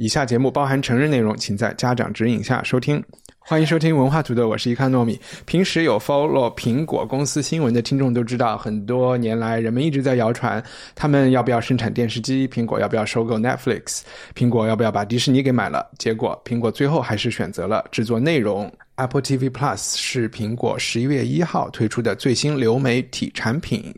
以下节目包含成人内容，请在家长指引下收听。欢迎收听文化土豆，我是一看糯米。平时有 follow 苹果公司新闻的听众都知道，很多年来人们一直在谣传他们要不要生产电视机，苹果要不要收购 Netflix，苹果要不要把迪士尼给买了。结果苹果最后还是选择了制作内容。Apple TV Plus 是苹果十一月一号推出的最新流媒体产品。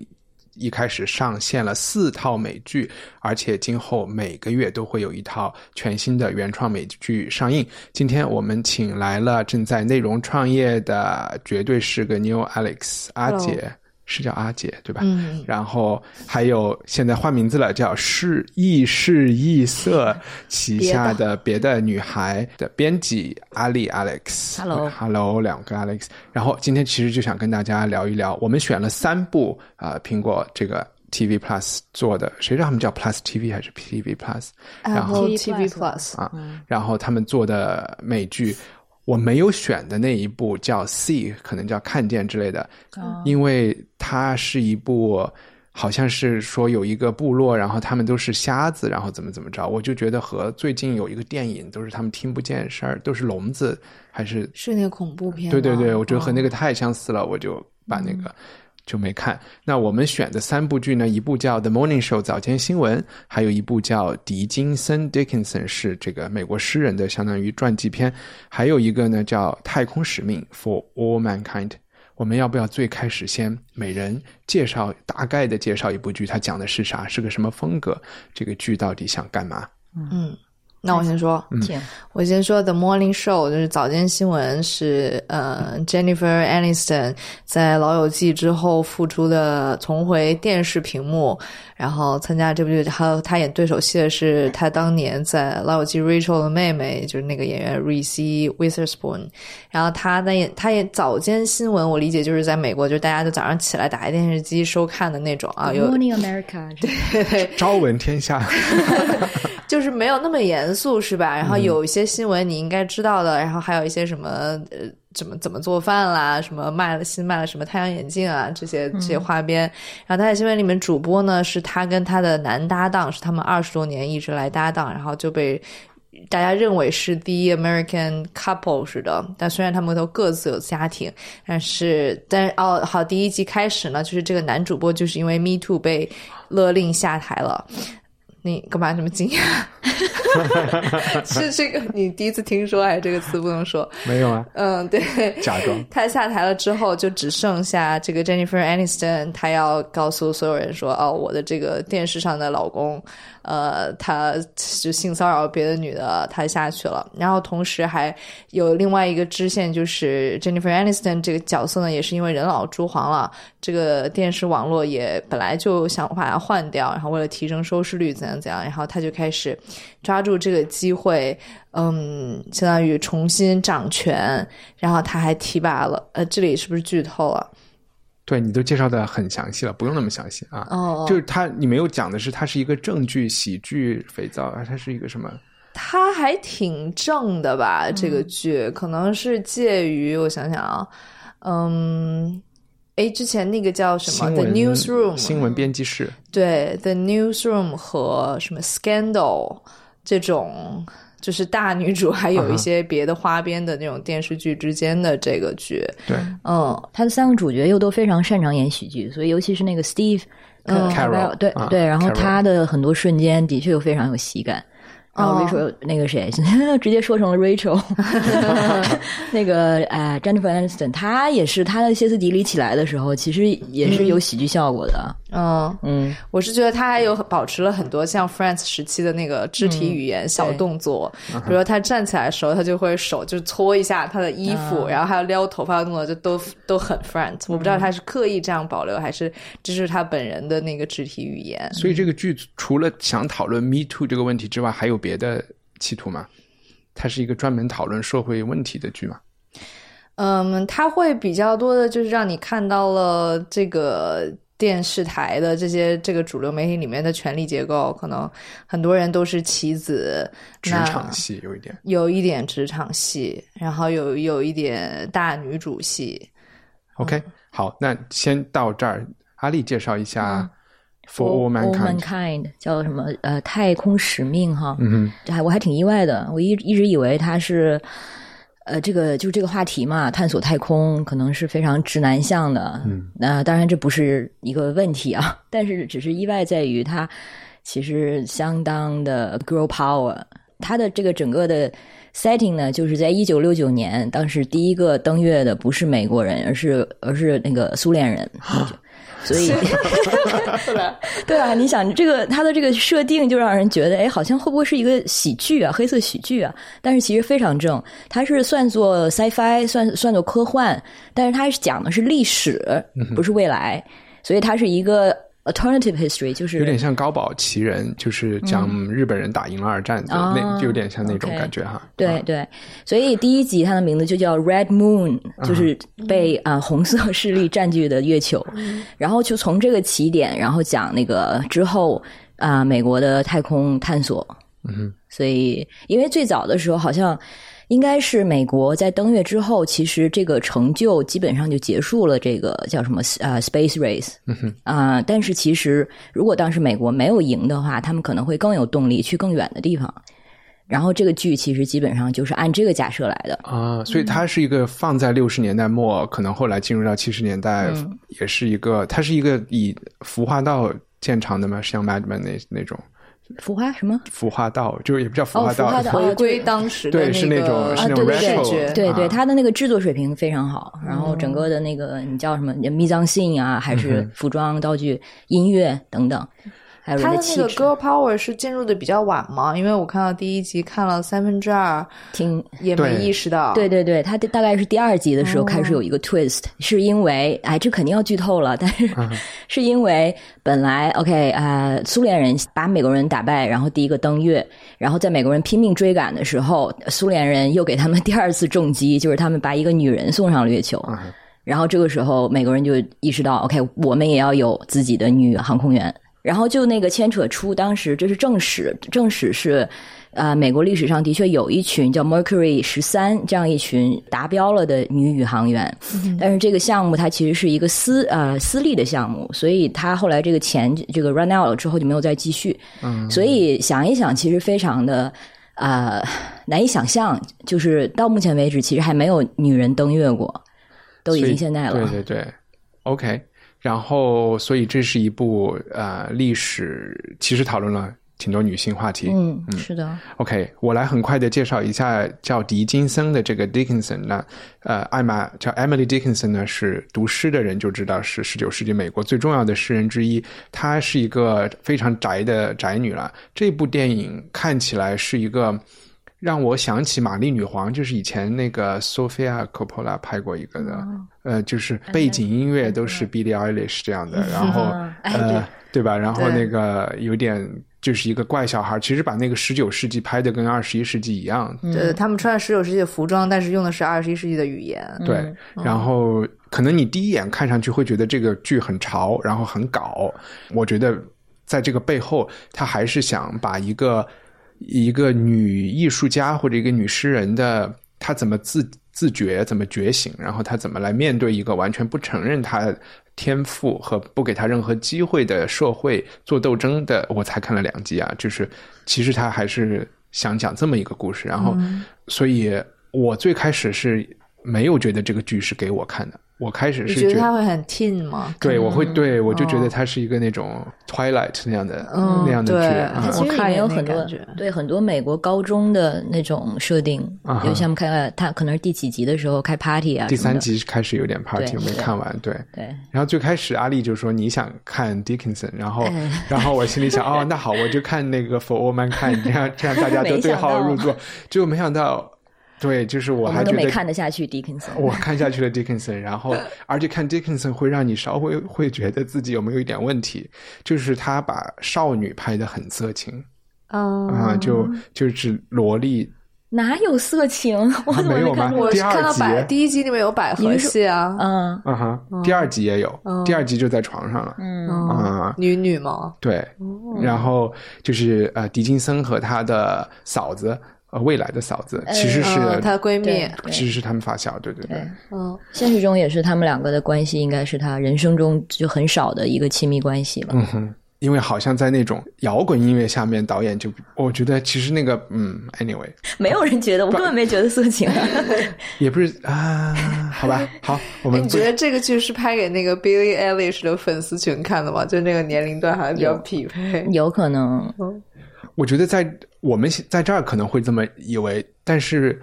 一开始上线了四套美剧，而且今后每个月都会有一套全新的原创美剧上映。今天我们请来了正在内容创业的，绝对是个 New Alex 阿姐。是叫阿姐对吧？嗯，然后还有现在换名字了，叫是异是异色旗下的别的女孩的编辑阿丽 Alex。Hello，Hello，两个 Alex。然后今天其实就想跟大家聊一聊，我们选了三部啊、呃，苹果这个 TV Plus 做的，谁知道他们叫 Plus TV 还是 TV Plus？然后 TV Plus 啊，然后他们做的美剧。我没有选的那一部叫《See》，可能叫《看见》之类的，哦、因为它是一部好像是说有一个部落，然后他们都是瞎子，然后怎么怎么着，我就觉得和最近有一个电影都是他们听不见事儿，都是聋子，还是是那个恐怖片？对对对，我觉得和那个太相似了，哦、我就把那个。就没看。那我们选的三部剧呢，一部叫《The Morning Show》早间新闻，还有一部叫《狄金森 Dickinson》，是这个美国诗人的相当于传记片，还有一个呢叫《太空使命》（For All Mankind）。我们要不要最开始先每人介绍大概的介绍一部剧，它讲的是啥，是个什么风格？这个剧到底想干嘛？嗯。那我先说，嗯、我先说 The Morning Show，就是早间新闻是呃 Jennifer Aniston 在《老友记》之后复出的，重回电视屏幕，然后参加这部剧，还有她演对手戏的是她当年在《老友记》Rachel 的妹妹，就是那个演员 Reese Witherspoon。然后她在演她演早间新闻，我理解就是在美国，就是大家就早上起来打开电视机收看的那种啊。有 Morning America，对对，朝闻天下。就是没有那么严肃，是吧？然后有一些新闻你应该知道的，然后还有一些什么呃，怎么怎么做饭啦，什么卖了新卖了什么太阳眼镜啊，这些这些花边。然后他在新闻里面主播呢，是他跟他的男搭档，是他们二十多年一直来搭档，然后就被大家认为是 The American Couple 似的。但虽然他们都各自有家庭，但是但是哦，好，第一集开始呢，就是这个男主播就是因为 Me Too 被勒令下台了。你干嘛这么惊讶？是这个你第一次听说还是这个词不能说？没有啊。嗯，对。假装。他下台了之后，就只剩下这个 Jennifer Aniston，他要告诉所有人说：“哦，我的这个电视上的老公，呃，他就性骚扰别的女的，他下去了。”然后同时还有另外一个支线，就是 Jennifer Aniston 这个角色呢，也是因为人老珠黄了，这个电视网络也本来就想把它换掉，然后为了提升收视率，怎样怎样，然后他就开始抓住这个机会，嗯，相当于重新掌权，然后他还提拔了，呃，这里是不是剧透了？对你都介绍的很详细了，不用那么详细啊。哦，就是他，你没有讲的是，它是一个正剧、喜剧、肥皂，它是一个什么？他还挺正的吧？这个剧、嗯、可能是介于我想想啊，嗯。哎，之前那个叫什么《The Newsroom》新闻编辑室，对，《The Newsroom》和什么《Scandal》这种，就是大女主还有一些别的花边的那种电视剧之间的这个剧。对，嗯，他的三个主角又都非常擅长演喜剧，所以尤其是那个 Steve，嗯，Carol，对啊对，然后他的很多瞬间的确又非常有喜感。然后 Rachel、哦那个谁，直接说成了 Rachel，那个呃 Jennifer Aniston，她也是她的歇斯底里起来的时候，其实也是有喜剧效果的。嗯，嗯，我是觉得他还有保持了很多像 Friends 时期的那个肢体语言小动作，比如说他站起来的时候，他就会手就搓一下他的衣服，然后还有撩头发的动作，就都都很 Friends。我不知道他是刻意这样保留，还是这是他本人的那个肢体语言。所以这个剧除了想讨论 Me Too 这个问题之外，还有别的企图吗？它是一个专门讨论社会问题的剧吗？嗯，他会比较多的就是让你看到了这个电视台的这些这个主流媒体里面的权力结构，可能很多人都是棋子，职场戏有一点。有一点职场戏，然后有有一点大女主戏。OK，好，那先到这儿。阿丽介绍一下 For All All Mankind。叫什么？呃，太空使命哈。嗯哼，这还我还挺意外的，我一一直以为它是，呃，这个就这个话题嘛，探索太空可能是非常直男向的。嗯，那、当然这不是一个问题啊，但是只是意外在于它其实相当的 girl power，它的这个整个的 setting 呢，就是在一九六九年，当时第一个登月的不是美国人，而是而是那个苏联人。所以，对啊，你想这个它的这个设定就让人觉得，哎，好像会不会是一个喜剧啊，黑色喜剧啊？但是其实非常正，它是算作 sci-fi，算算作科幻，但是它是讲的是历史，不是未来，所以它是一个 alternative history，就是有点像高堡奇人，就是讲日本人打赢了二战，就那哦就有点像那种感觉哈。啊对对，所以第一集它的名字就叫 Red Moon，就是被啊、红色势力占据的月球，然后就从这个起点，然后讲那个之后啊、美国的太空探索。嗯所以因为最早的时候好像。应该是美国在登月之后，其实这个成就基本上就结束了。这个叫什么啊、space race 啊、但是其实如果当时美国没有赢的话，他们可能会更有动力去更远的地方。然后这个剧其实基本上就是按这个假设来的。啊，所以它是一个放在六十年代末，可能后来进入到七十年代，嗯也是一个，它是一个以服化道见长的嘛，像 Madman 那那种浮化什么？浮化道，就是也不叫服哦化道，回归当时的对是那个种是那种对对对 retro，对他的那个制作水平非常好，然后整个的那个你叫什么密藏性啊，还是服装、道具、音乐等等，还有人他的那个，girl power 是进入的比较晚嘛？因为我看到第一集看了三分之二，挺也没意识到。对对对，他大概是第二集的时候开始有一个 twist，、是因为哎，这肯定要剧透了，但是、是因为本来 OK 啊、苏联人把美国人打败，然后第一个登月，然后在美国人拼命追赶的时候，苏联人又给他们第二次重击，就是他们把一个女人送上了月球。然后这个时候，美国人就意识到，OK，我们也要有自己的女航空员。然后就那个牵扯出当时这是正史，正史是，呃，美国历史上的确有一群叫 Mercury 十三这样一群达标了的女宇航员，但是这个项目它其实是一个私呃私立的项目，所以它后来这个钱这个 run out 了之后就没有再继续。嗯，所以想一想，其实非常的。呃，难以想象，就是到目前为止，其实还没有女人登月过，都已经现在了。对对对，OK。然后，所以这是一部呃历史，其实讨论了挺多女性话题。嗯，嗯是的，OK，我来很快的介绍一下叫狄金森的这个 Dickinson 呢呃，艾玛叫 Emily Dickinson 呢，是读诗的人就知道是十九世纪美国最重要的诗人之一。她是一个非常宅的宅女了。这部电影看起来是一个让我想起玛丽女皇，就是以前那个 Sofia Coppola 拍过一个的，呃，就是背景音乐都是 Billie Eilish 这样的，然后 哎呃，对吧？然后那个有点就是一个怪小孩，其实把那个十九世纪拍的跟二十一世纪一样，对，他们穿十九世纪的服装，但是用的是二十一世纪的语言。对。然后可能你第一眼看上去会觉得这个剧很潮，然后很搞。我觉得在这个背后，他还是想把一个一个女艺术家或者一个女诗人的她怎么自自觉、怎么觉醒，然后她怎么来面对一个完全不承认她天赋和不给她任何机会的社会做斗争的。我才看了两集啊，就是其实她还是想讲这么一个故事。然后，所以我最开始是没有觉得这个剧是给我看的。我开始是觉得是觉他会很 teen 吗？对，我会对我就觉得哦它是一个那种 Twilight 那样的、嗯那样的剧。其实我看也有很多对很多美国高中的那种设定，啊哈有像开他可能是第几集的时候开 party 啊，第三集开始有点 party，我没看完。对，对。然后最开始阿丽就说你想看 Dickinson，然后、哎 然后我心里想哦，那好，我就看那个 For All Mankind，这样这样大家都 对号入座。结果没想到，对，就是我我都没还觉得看得下去 Dickinson。我看下去了 Dickinson，然后 而且看 Dickinson 会让你稍微会觉得自己有没有一点问题，就是他把少女拍的很色情嗯啊、就就是萝莉哪有色情？我怎么没有吗看过我？第二是看到百集第一集里面有百合戏啊，嗯啊哈，第二集也有，第二集就在床上了。嗯，啊、女女吗？对，然后就是呃，狄金森和他的嫂子，呃，未来的嫂子，其实是、嗯，她的闺蜜，其实是他们发小，对对对，对嗯，现实中也是他们两个的关系，应该是他人生中就很少的一个亲密关系了。嗯哼。因为好像在那种摇滚音乐下面，导演就我觉得其实那个嗯，anyway 没有人觉得，我根本没觉得色情。也不是啊，好吧，好，我们你觉得这个剧是拍给那个 Billie Eilish 的粉丝群看的吗？就那个年龄段好像比较匹配。有可能，我觉得在我们在这儿可能会这么以为，但是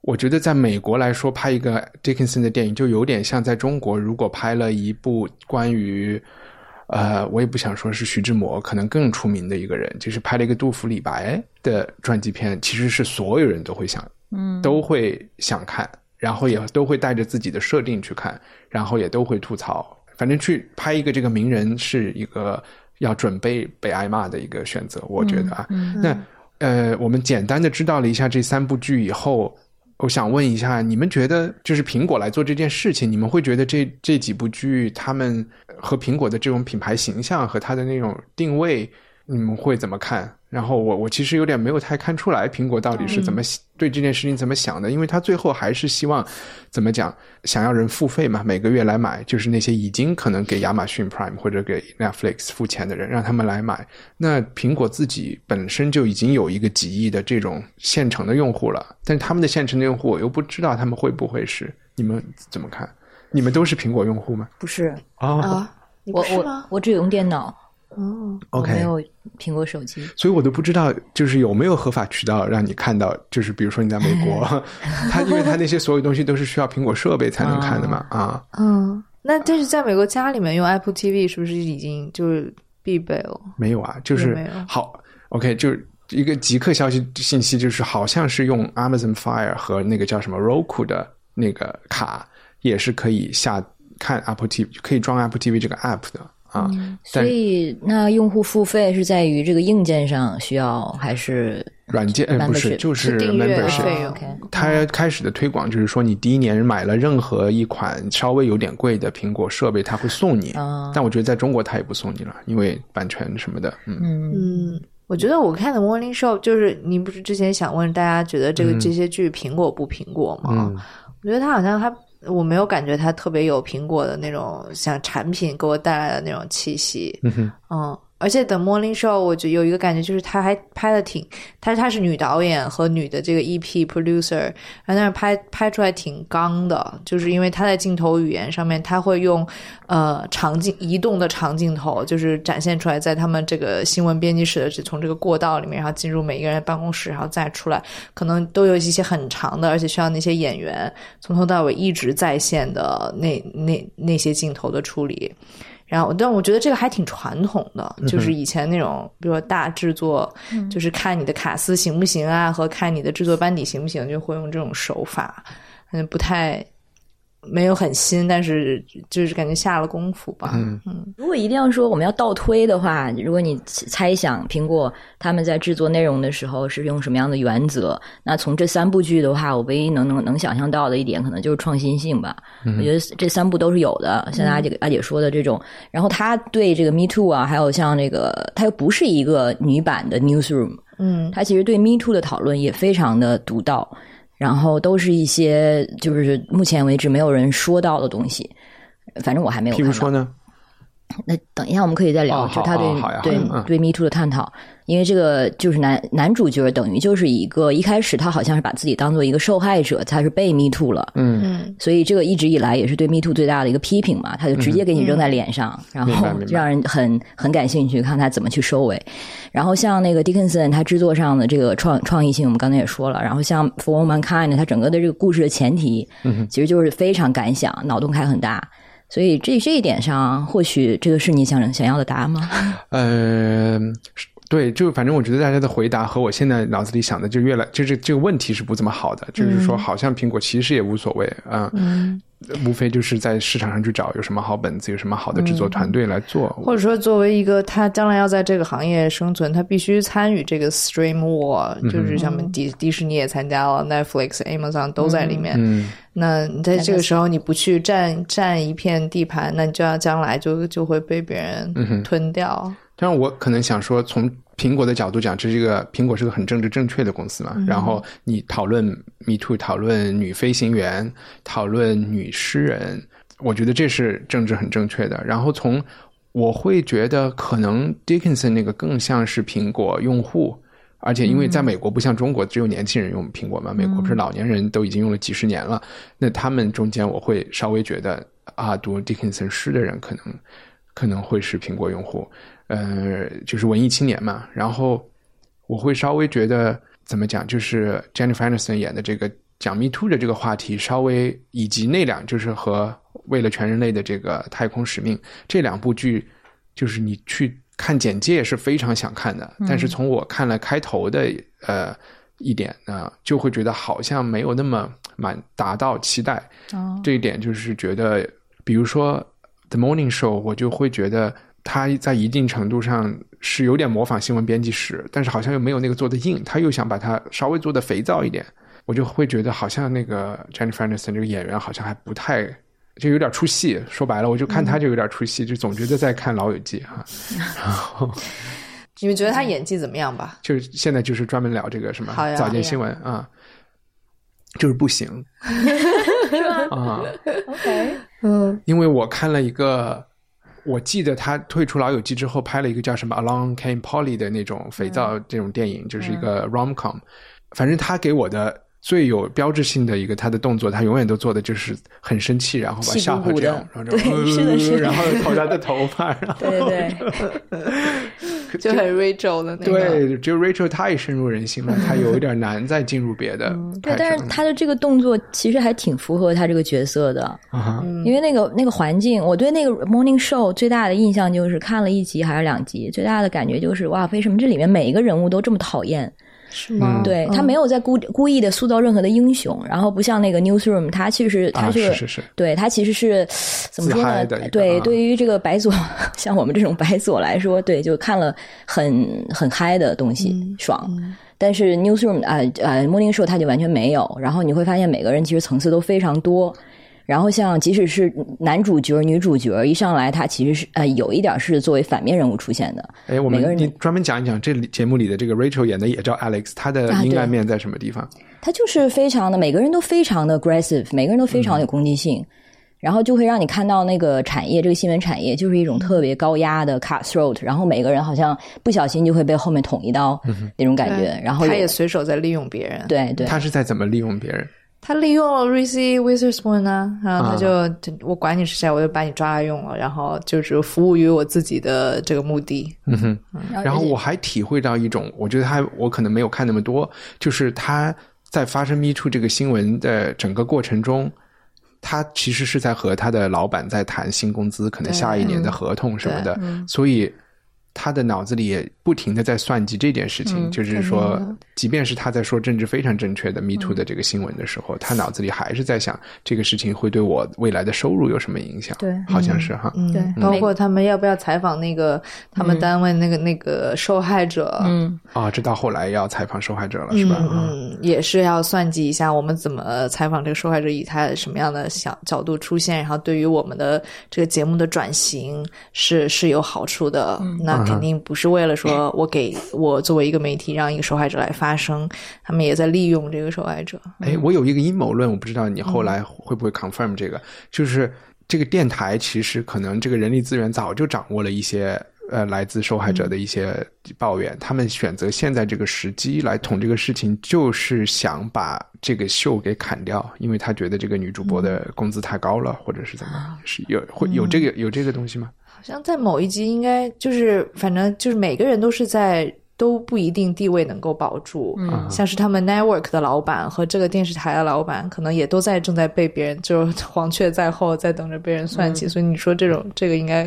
我觉得在美国来说，拍一个 Dickinson 的电影，就有点像在中国如果拍了一部关于，呃，我也不想说是徐志摩，可能更出名的一个人，就是拍了一个杜甫、李白的传记片，其实是所有人都会想，嗯，都会想看，然后也都会带着自己的设定去看，然后也都会吐槽。反正去拍一个这个名人是一个要准备被挨骂的一个选择，我觉得啊。那呃，我们简单的知道了一下这三部剧以后，我想问一下，你们觉得就是苹果来做这件事情，你们会觉得这这几部剧他们和苹果的这种品牌形象和它的那种定位，你们会怎么看？然后我我其实有点没有太看出来苹果到底是怎么、对这件事情怎么想的，因为他最后还是希望怎么讲，想要人付费嘛，每个月来买，就是那些已经可能给亚马逊 Prime 或者给 Netflix 付钱的人，让他们来买。那苹果自己本身就已经有一个几亿的这种现成的用户了，但是他们的现成的用户，我又不知道他们会不会是，你们怎么看？你们都是苹果用户吗？不是哦、啊，你我我？我只有用电脑，哦，OK 没有苹果手机。所以我都不知道，就是有没有合法渠道让你看到，就是比如说你在美国，他因为他那些所有东西都是需要苹果设备才能看的嘛，啊，嗯，那但是在美国家里面用 Apple TV 是不是已经就是必备了？没有啊，就是没有好，OK，就是一个即刻消息信息，就是好像是用 Amazon Fire 和那个叫什么 Roku 的那个卡，也是可以下看 Apple TV，可以装 Apple TV 这个 app 的啊，所以，那用户付费是在于这个硬件上需要，还是软件呃不是就是订阅 membership，费用。OK 它开始的推广就是说，你第一年买了任何一款稍微有点贵的苹果设备，它会送你。啊。但我觉得在中国它也不送你了，因为版权什么的。嗯，嗯。嗯，我觉得我看的 Morning Show 就是您不是之前想问大家觉得这个、这些剧苹果不苹果吗？嗯。我觉得它好像它我没有感觉它特别有苹果的那种像产品给我带来的那种气息。嗯而且等 Morning Show，我就有一个感觉，就是他还拍的挺，他他是女导演和女的这个 EP producer，然后但是拍拍出来挺刚的，就是因为他在镜头语言上面，他会用呃长镜移动的长镜头，就是展现出来在他们这个新闻编辑室的这从这个过道里面，然后进入每一个人办公室，然后再出来，可能都有一些很长的，而且需要那些演员从头到尾一直在线的那那那些镜头的处理。然后，但我觉得这个还挺传统的，就是以前那种，比如说大制作，就是看你的卡司行不行啊，和看你的制作班底行不行，就会用这种手法，嗯，不太没有很新，但是就是感觉下了功夫吧。嗯如果一定要说我们要倒推的话，如果你猜想苹果他们在制作内容的时候是用什么样的原则，那从这三部剧的话，我唯一能能能想象到的一点，可能就是创新性吧。我觉得这三部都是有的，像阿姐阿姐说的这种。然后他对这个 Me Too 啊，还有像这个，他又不是一个女版的 Newsroom，嗯他其实对 Me Too 的讨论也非常的独到，然后都是一些就是目前为止没有人说到的东西。反正我还没有看到。譬如说呢，那等一下我们可以再聊，哦就他对、对嗯。对 Me Too 的探讨，因为这个就是男男主角等于就是一个一开始他好像是把自己当做一个受害者，他是被 Me Too 了，嗯，嗯，所以这个一直以来也是对 Me Too 最大的一个批评嘛，他就直接给你扔在脸上，然后让人很很感兴趣看他怎么去收尾。然后像那个 Dickinson，他制作上的这个创创意性，我们刚才也说了。然后像 For Mankind，他整个的这个故事的前提，嗯其实就是非常敢想，脑洞开很大。所以这这一点上，或许这个是你想想要的答案吗？呃，对，就反正我觉得大家的回答和我现在脑子里想的就越来，就是这个问题是不怎么好的，就是说好像苹果其实也无所谓啊，嗯，无非就是在市场上去找有什么好本子，有什么好的制作团队来做，或者说作为一个他将来要在这个行业生存，他必须参与这个 stream war，、就是像迪迪士尼也参加了，Netflix、Amazon 都在里面。嗯，那你在这个时候你不去占占一片地盘，那你就要将来就就会被别人吞掉。但是，我可能想说，从苹果的角度讲，这是一个苹果是个很政治正确的公司嘛。然后你讨论 Me Too，讨论女飞行员，讨论女诗人，我觉得这是政治很正确的。然后从我会觉得，可能 Dickinson 那个更像是苹果用户。而且，因为在美国不像中国只有年轻人用苹果嘛，美国不是老年人都已经用了几十年了。那他们中间，我会稍微觉得啊，读 Dickinson 诗的人可能可能会是苹果用户。呃，就是文艺青年嘛。然后我会稍微觉得怎么讲，就是 Jennifer Aniston 演的这个讲 Me Too 的这个话题，稍微以及那两就是和为了全人类的这个太空使命这两部剧，就是你去看简介是非常想看的，但是从我看了开头的呃一点呢，就会觉得好像没有那么满达到期待。哦，这一点就是觉得，比如说《The Morning Show》，我就会觉得他在一定程度上是有点模仿新闻编辑室，但是好像又没有那个做的硬，他又想把它稍微做的肥皂一点，我就会觉得好像那个 Jennifer Aniston 这个演员好像还不太。就有点出戏，说白了，我就看他就有点出戏，就总觉得在看《老友记》哈。然 后你们觉得他演技怎么样吧？就是现在就是专门聊这个什么早间新闻啊，就是不行 啊。OK，嗯因为我看了一个，我记得他退出《老友记》之后拍了一个叫什么《Along Came Polly》的那种肥皂这种电影，就是一个 rom com。反正他给我的最有标志性的一个他的动作，他永远都做的就是很生气，然后把下巴这样然后就对是的是的。然后头他的头发，然后对对，就很 Rachel 的那个。对，就 Rachel 太深入人心了，他有一点难再进入别的对，但是摄他的这个动作其实还挺符合他这个角色的。嗯因为那个那个环境，我对那个 Morning Show 最大的印象就是看了一集还是两集，最大的感觉就是哇，为什么这里面每一个人物都这么讨厌？是吗？对他没有在故故意的塑造任何的英雄，然后不像那个 Newsroom，他其实他啊是、是是是对他其实是怎么说呢？对，啊对于这个白左 像我们这种白左来说，对，就看了很很嗨的东西，嗯爽。但是 Newsroom 啊呃 Morning Show 他就完全没有，然后你会发现每个人其实层次都非常多。然后像即使是男主角、女主角一上来，他其实是呃有一点是作为反面人物出现的。哎，我们你专门讲一讲这里节目里的这个 Rachel 演的也叫 Alex，她的阴暗面在什么地方？他就是非常的，每个人都非常的 aggressive，每个人都非常有攻击性，然后就会让你看到那个产业，这个新闻产业就是一种特别高压的 cutthroat，然后每个人好像不小心就会被后面捅一刀那种感觉，然后他也随手在利用别人。对对他是在怎么利用别人？他利用了 Reese Witherspoon 啊，然后他就、啊就我管你是谁，我就把你抓来用了，然后就是服务于我自己的这个目的。嗯哼。然然后我还体会到一种，我觉得他我可能没有看那么多，就是他在发生 Me Too 这个新闻的整个过程中，他其实是在和他的老板在谈新工资，可能下一年的合同什么的，嗯。所以他的脑子里也不停的在算计这件事情，嗯就是说，即便是他在说政治非常正确的 Me Too 的这个新闻的时候，他脑子里还是在想这个事情会对我未来的收入有什么影响？对好像是哈，嗯，对包括他们要不要采访那个他们单位那个、那个受害者，嗯。啊，这到后来要采访受害者了，是吧？啊。嗯，也是要算计一下我们怎么采访这个受害者，以他什么样的想角度出现，然后对于我们的这个节目的转型是是有好处的。那肯定不是为了说我给我作为一个媒体让一个受害者来发声，他们也在利用这个受害者。哎，我有一个阴谋论，我不知道你后来会不会 confirm 这个，就是这个电台其实可能这个人力资源早就掌握了一些呃来自受害者的一些抱怨，他们选择现在这个时机来捅这个事情，就是想把这个秀给砍掉，因为他觉得这个女主播的工资太高了，或者是怎么样，是有会有这个有这个东西吗？好像在某一集应该就是，反正就是每个人都是在都不一定地位能够保住，嗯。像是他们 network 的老板和这个电视台的老板，可能也都在正在被别人就是 黄雀在后，在等着被人算计，所以你说这种这个应该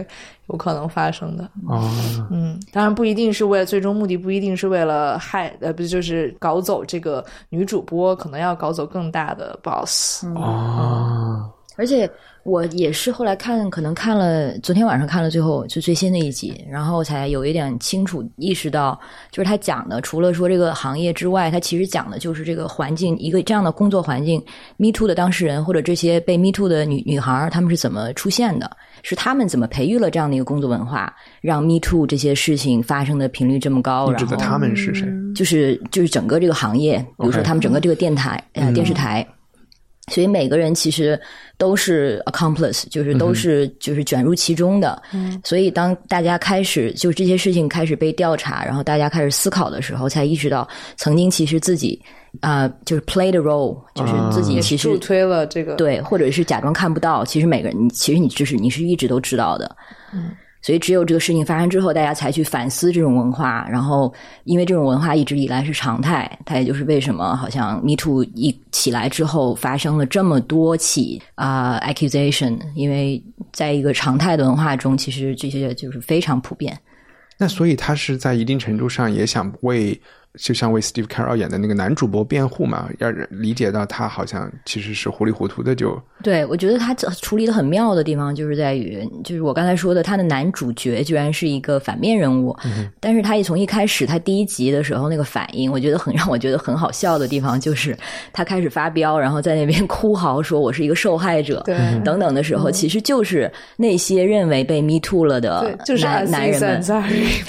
有可能发生的，哦，嗯，当然不一定是为了最终目的，不一定是为了害呃，不就是搞走这个女主播，可能要搞走更大的 boss，哦，而且我也是后来看，可能看了昨天晚上看了最后就最新的一集，然后才有一点清楚意识到，就是他讲的除了说这个行业之外，他其实讲的就是这个环境，一个这样的工作环境，Me Too 的当事人或者这些被 Me Too 的女女孩儿，她们是怎么出现的？是他们怎么培育了这样的一个工作文化，让 Me Too 这些事情发生的频率这么高？然后你指的他们是谁？就是就是整个这个行业，比如说他们整个这个电台呃嗯电视台，所以每个人其实都是 accomplice，就是都是就是卷入其中的。嗯，所以当大家开始就这些事情开始被调查，然后大家开始思考的时候，才意识到曾经其实自己啊、就是 play the role，就是自己其实助推了这个，对，或者是假装看不到，其实每个人，你其实你就是你是一直都知道的。嗯，所以只有这个事情发生之后，大家才去反思这种文化，然后因为这种文化一直以来是常态，它也就是为什么好像 Me Too 一起来之后发生了这么多起啊、accusation，因为在一个常态的文化中，其实这些就是非常普遍。那所以他是在一定程度上也想为，就像为 Steve Carell 演的那个男主播辩护嘛，要理解到他好像其实是糊里糊涂的就对，我觉得他这处理的很妙的地方，就是在于，就是我刚才说的，他的男主角居然是一个反面人物，但是他一从一开始，他第一集的时候那个反应，我觉得很让我觉得很好笑的地方，就是他开始发飙，然后在那边哭嚎说我是一个受害者，对。等等的时候，其实就是那些认为被 Me Too 了的对，就是男男人们，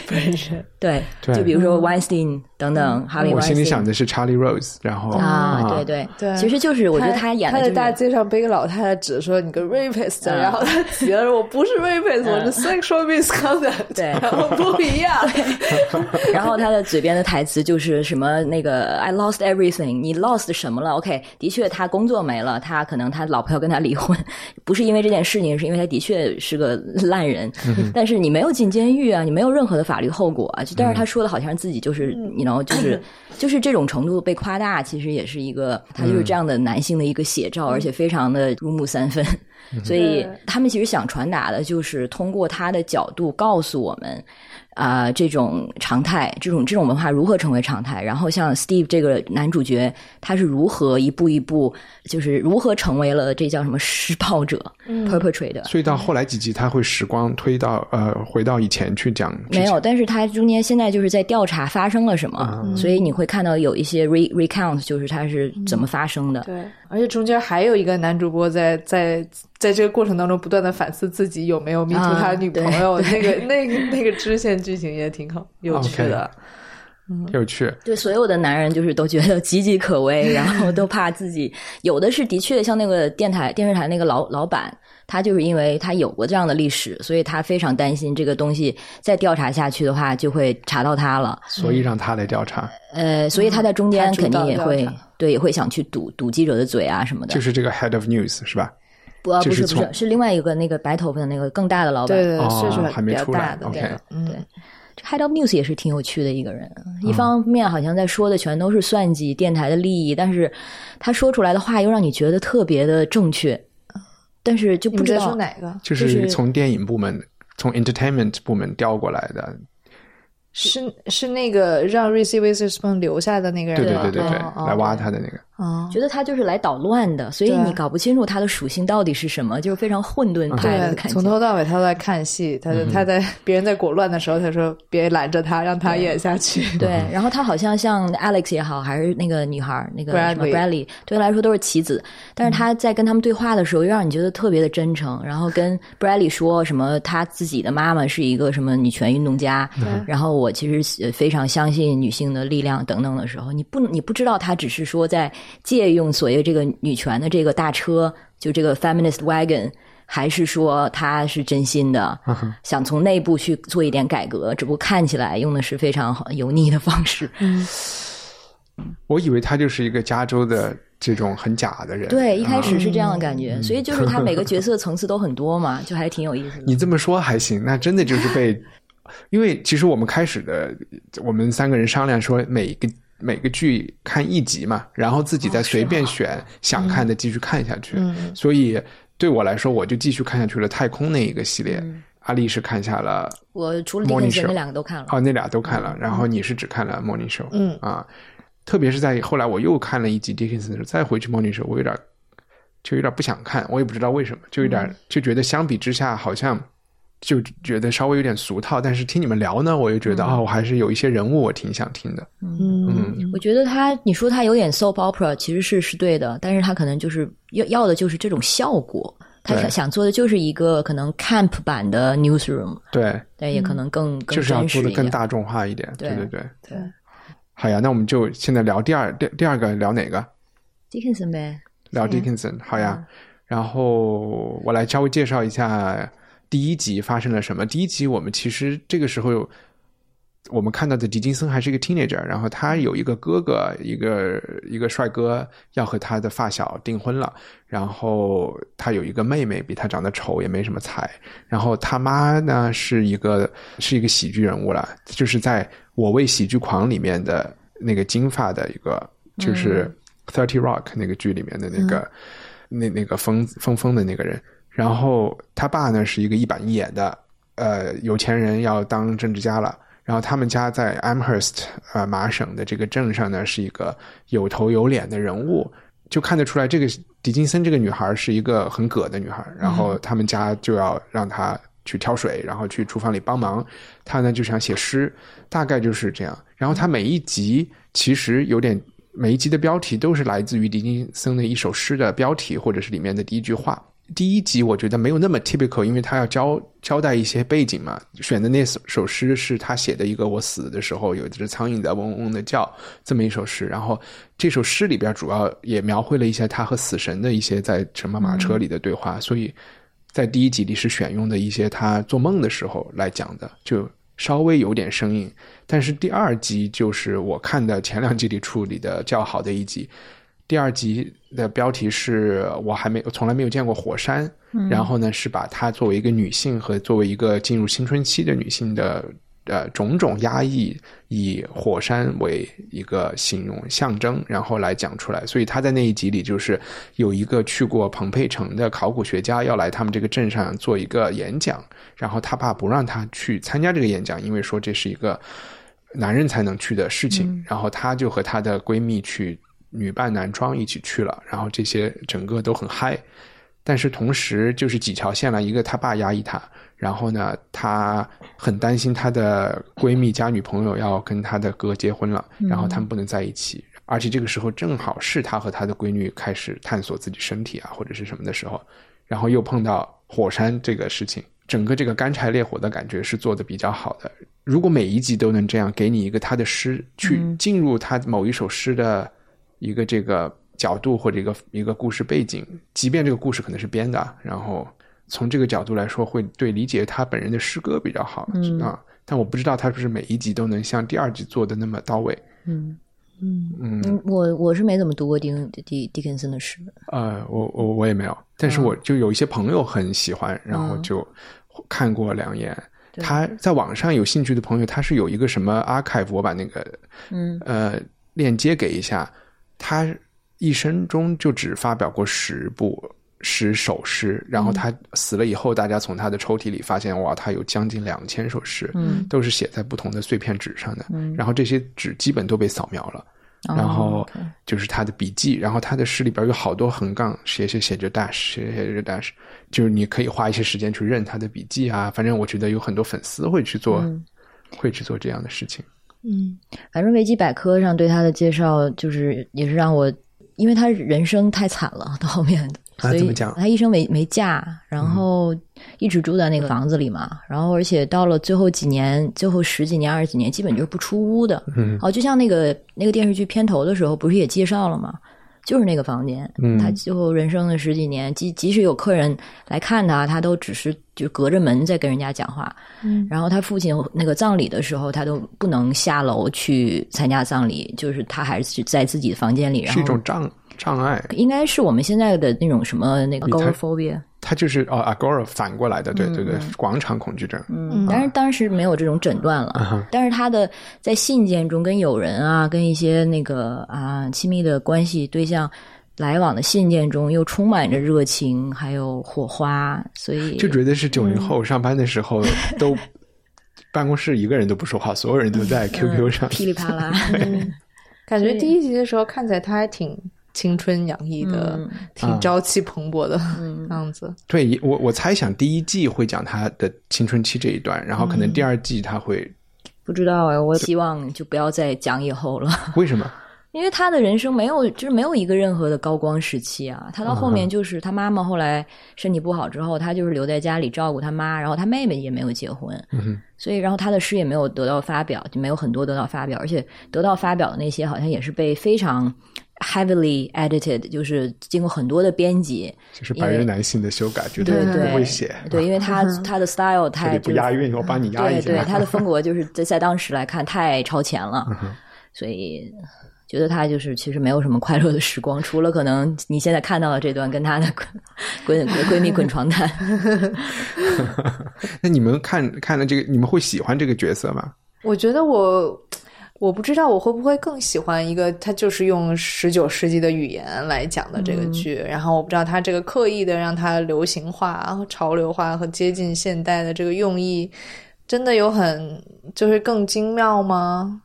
本人，对，对。就比如说 Weinstein 等等，哈利我心里想的是 Charlie Rose，然后啊，对对对其实就是我觉得他演的就是他在大街上背个老太太指说你个 rapist，、嗯然后他急了说我不是 rapist，、我是 sexual misconduct，对 然后不一样，然后他的嘴边的台词就是什么那个 I lost everything，你 lost 什么了？OK，的确他工作没了，他可能他老婆要跟他离婚，不是因为这件事情，是因为他的确是个烂人。但是你没有进监狱啊，你没有任何的法律后果啊。就但是他说的好像自己就是，你 know，就是 就是这种程度被夸大，其实也是一个他就是这样的男性的一个写照，而且非常的入木三分。所以他们其实想传达的就是通过他的角度告诉我们，啊、这种常态，这种这种文化如何成为常态。然后像 Steve 这个男主角，他是如何一步一步，就是如何成为了这叫什么施暴者、嗯 perpetrator。所以到后来几集他会时光推到呃回到以前去讲没有，但是他中间现在就是在调查发生了什么，所以你会看到有一些 re recount，就是他是怎么发生的。对，而且中间还有一个男主播在在在这个过程当中不断的反思自己有没有迷途啊他的女朋友，那个 那个那个支线剧情也挺好有趣的。有趣。对所有的男人，就是都觉得岌岌可危，然后都怕自己有的是的确像那个电台电视台那个老老板，他就是因为他有过这样的历史，所以他非常担心这个东西再调查下去的话，就会查到他了。所以让他来调查，呃，所以他在中间肯定也会查对也会想去堵堵记者的嘴啊什么的。就是这个 head of news 是吧？不不是不是是另外一个那个白头发的那个更大的老板。对对岁数还没比较出来大的 OK 那个，嗯，这 Head of News 也是挺有趣的一个人，一方面好像在说的全都是算计电台的利益，但是他说出来的话又让你觉得特别的正确，但是就不知道说哪个？就就是是从电影部门、从 entertainment 部门调过来的。是是那个让 Reese Witherspoon 留下的那个人吗？对对对对对，哦来挖他的那个。哦，觉得他就是来捣乱的，所以你搞不清楚他的属性到底是什么，就是非常混沌派的对，感觉。从头到尾他都在看戏，他他在别人在裹乱的时候，他说别拦着他，让他演下去。对，然后他好像像 Alex 也好，还是那个女孩那个什么 Bradley 对他来说都是棋子。但是他在跟他们对话的时候，又让你觉得特别的真诚。然后跟 Bradley 说什么，他自己的妈妈是一个什么女权运动家，然后我其实呃非常相信女性的力量等等的时候，你不你不知道他只是说在借用所谓这个女权的这个大车，就这个 feminist wagon。还是说他是真心的，想从内部去做一点改革？只不过看起来用的是非常油腻的方式。我以为他就是一个加州的这种很假的人。对，一开始是这样的感觉，所以就是他每个角色层次都很多嘛，就还挺有意思的。你这么说还行，那真的就是被，因为其实我们开始的，我们三个人商量说，每个每个剧看一集嘛，然后自己再随便选想看的继续看下去。所以对我来说，我就继续看下去了。太空那一个系列，阿丽是看下了，我除了 Morning Show 那两个都看了。哦，那俩都看了，然后你是只看了 Morning Show。嗯啊。特别是在后来我又看了一集 Dickinson 的时候，再回去 Morning 时候，我有点就有点不想看，我也不知道为什么，就有点就觉得相比之下好像就觉得稍微有点俗套。但是听你们聊呢，我又觉得啊，我还是有一些人物我挺想听的。嗯，我觉得他你说他有点 soap opera，其实是是对的，但是他可能就是要要的就是这种效果，他想想做的就是一个可能 camp 版的 newsroom。对，但也可能更更就是要做的更大众化一点。对对对对。好呀，那我们就现在聊第二第第二个聊哪个？Dickinson 呗，聊 Dickinson。好呀，然后我来稍微介绍一下第一集发生了什么。第一集我们其实这个时候我们看到的狄金森还是一个 teenager，然后他有一个哥哥，一个一个帅哥要和他的发小订婚了，然后他有一个妹妹，比他长得丑，也没什么才，然后他妈呢是一个是一个喜剧人物了，就是在。我为喜剧狂里面的那个金发的一个，就是《Thirty Rock》那个剧里面的那个，那那个疯疯疯的那个人。然后他爸呢是一个一板一眼的，呃，有钱人要当政治家了。然后他们家在 Amherst 呃麻省的这个镇上呢是一个有头有脸的人物，就看得出来这个狄金森这个女孩是一个很葛的女孩。然后他们家就要让她。去挑水，然后去厨房里帮忙。她呢就想写诗，大概就是这样。然后她每一集其实有点，每一集的标题都是来自于狄金森的一首诗的标题，或者是里面的第一句话。第一集我觉得没有那么 typical，因为他要交交代一些背景嘛。选的那首诗是他写的一个我死的时候有一只苍蝇在嗡嗡的叫这么一首诗。然后这首诗里边主要也描绘了一些他和死神的一些在什么马车里的对话，所以。在第一集里是选用的一些他做梦的时候来讲的，就稍微有点生硬。但是第二集就是我看的前两集里处理的较好的一集。第二集的标题是我还没从来没有见过火山，然后呢是把它作为一个女性和作为一个进入青春期的女性的。呃，种种压抑以火山为一个形容象征，然后来讲出来。所以她在那一集里，就是有一个去过彭佩城的考古学家要来他们这个镇上做一个演讲，然后他爸不让他去参加这个演讲，因为说这是一个男人才能去的事情。然后她就和她的闺蜜去女扮男装一起去了，然后这些整个都很嗨。但是同时就是几条线了，一个他爸压抑他。然后呢，她很担心她的闺蜜加女朋友要跟她的哥结婚了，然后他们不能在一起。而且这个时候正好是她和她的闺女开始探索自己身体啊或者是什么的时候，然后又碰到火山这个事情，整个这个干柴烈火的感觉是做的比较好的。如果每一集都能这样给你一个他的诗，去进入他某一首诗的一个这个角度或者一个一个故事背景，即便这个故事可能是编的，然后。从这个角度来说，会对理解他本人的诗歌比较好啊。但我不知道他是不是每一集都能像第二集做的那么到位。嗯嗯嗯，我我是没怎么读过丁狄狄肯森的诗。呃，我我我也没有，但是我就有一些朋友很喜欢，然后就看过两眼。他在网上有兴趣的朋友，他是有一个什么 archive，我把那个嗯呃链接给一下。他一生中就只发表过十部。诗首诗，然后他死了以后，大家从他的抽屉里发现，哇，他有将近两千首诗，嗯，都是写在不同的碎片纸上的，嗯，然后这些纸基本都被扫描了，然后就是他的笔记，然后他的诗里边有好多横杠，写写写着 dash，写写着 dash，就是你可以花一些时间去认他的笔记啊，反正我觉得有很多粉丝会去做，会去做这样的事情，嗯，反正维基百科上对他的介绍就是也是让我，因为他人生太惨了，到后面。所以他一生没没嫁，然后一直住在那个房子里嘛。然后而且到了最后几年，最后十几年、二十几年，基本就是不出屋的。嗯，哦，就像那个那个电视剧片头的时候，不是也介绍了吗？就是那个房间，嗯他就人生的十几年，即即使有客人来看他，他都只是就隔着门在跟人家讲话。嗯，然后他父亲那个葬礼的时候，他都不能下楼去参加葬礼，就是他还是在自己的房间里。然是后一种障障碍，应该是我们现在的那种什么那个 agoraphobia，它就是哦，agora 反过来的，对对对嗯，广场恐惧症。嗯，但是当时没有这种诊断了。但是他的在信件中跟友人啊，跟一些那个啊亲密的关系对象来往的信件中，又充满着热情，还有火花，所以就觉得是九零后上班的时候都 办公室一个人都不说话，所有人都在 QQ 上。噼里啪啦。感觉第一集的时候看起来他还挺青春洋溢的，嗯挺朝气蓬勃的 样子。对我，我猜想第一季会讲他的青春期这一段，然后可能第二季他会、不知道哎，我希望就不要再讲以后了。为什么？因为他的人生没有，就是没有一个任何的高光时期啊。他到后面就是他妈妈后来身体不好之后，他就是留在家里照顾他妈，然后他妹妹也没有结婚，嗯所以然后他的诗也没有得到发表，就没有很多得到发表，而且得到发表的那些好像也是被非常 heavily edited，就是经过很多的编辑。就是白人男性的修改，觉对得对不会写，对，因为他他的 style 太就是不押韵，我帮你押一下。对对，他的风格就是在在当时来看太超前了，所以觉得他就是其实没有什么快乐的时光，除了可能你现在看到的这段跟他的滚滚闺蜜滚床单。那你们看看了这个，你们会喜欢这个角色吗？我觉得我我不知道我会不会更喜欢一个他就是用十九世纪的语言来讲的这个剧，然后我不知道他这个刻意的让它流行化潮流化和接近现代的这个用意，真的有很就是更精妙吗？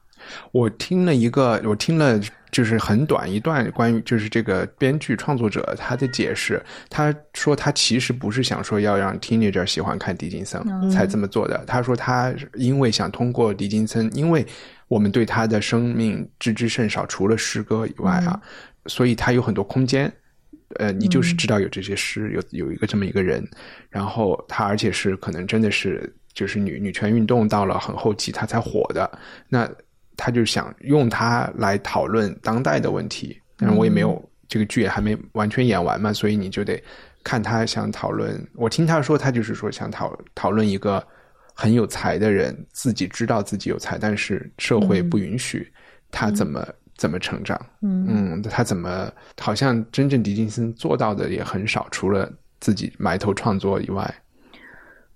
我听了一个，我听了就是很短一段关于就是这个编剧创作者他的解释，他说他其实不是想说要让 teenager 喜欢看狄金森才这么做的，他说他因为想通过狄金森，因为我们对他的生命知之甚少，除了诗歌以外啊，所以他有很多空间。呃，你就是知道有这些诗，有有一个这么一个人，然后他而且是可能真的是就是女女权运动到了很后期他才火的，那他就想用它来讨论当代的问题，但是我也没有、这个剧也还没完全演完嘛，所以你就得看他想讨论。我听他说，他就是说想讨讨论一个很有才的人，自己知道自己有才，但是社会不允许他怎么、怎么成长。嗯他怎么好像真正狄金森做到的也很少，除了自己埋头创作以外。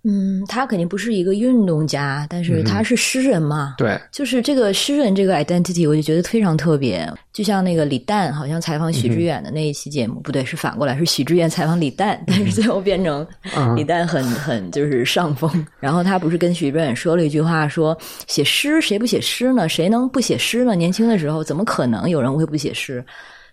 嗯，他肯定不是一个运动家，但是他是诗人嘛。对，就是这个诗人这个 identity，我就觉得非常特别。就像那个李诞，好像采访许知远的那一期节目，不对，是反过来，是许知远采访李诞，但是最后变成李诞很很就是上风。然后他不是跟许知远说了一句话，说写诗谁不写诗呢？谁能不写诗呢？年轻的时候怎么可能有人会不写诗？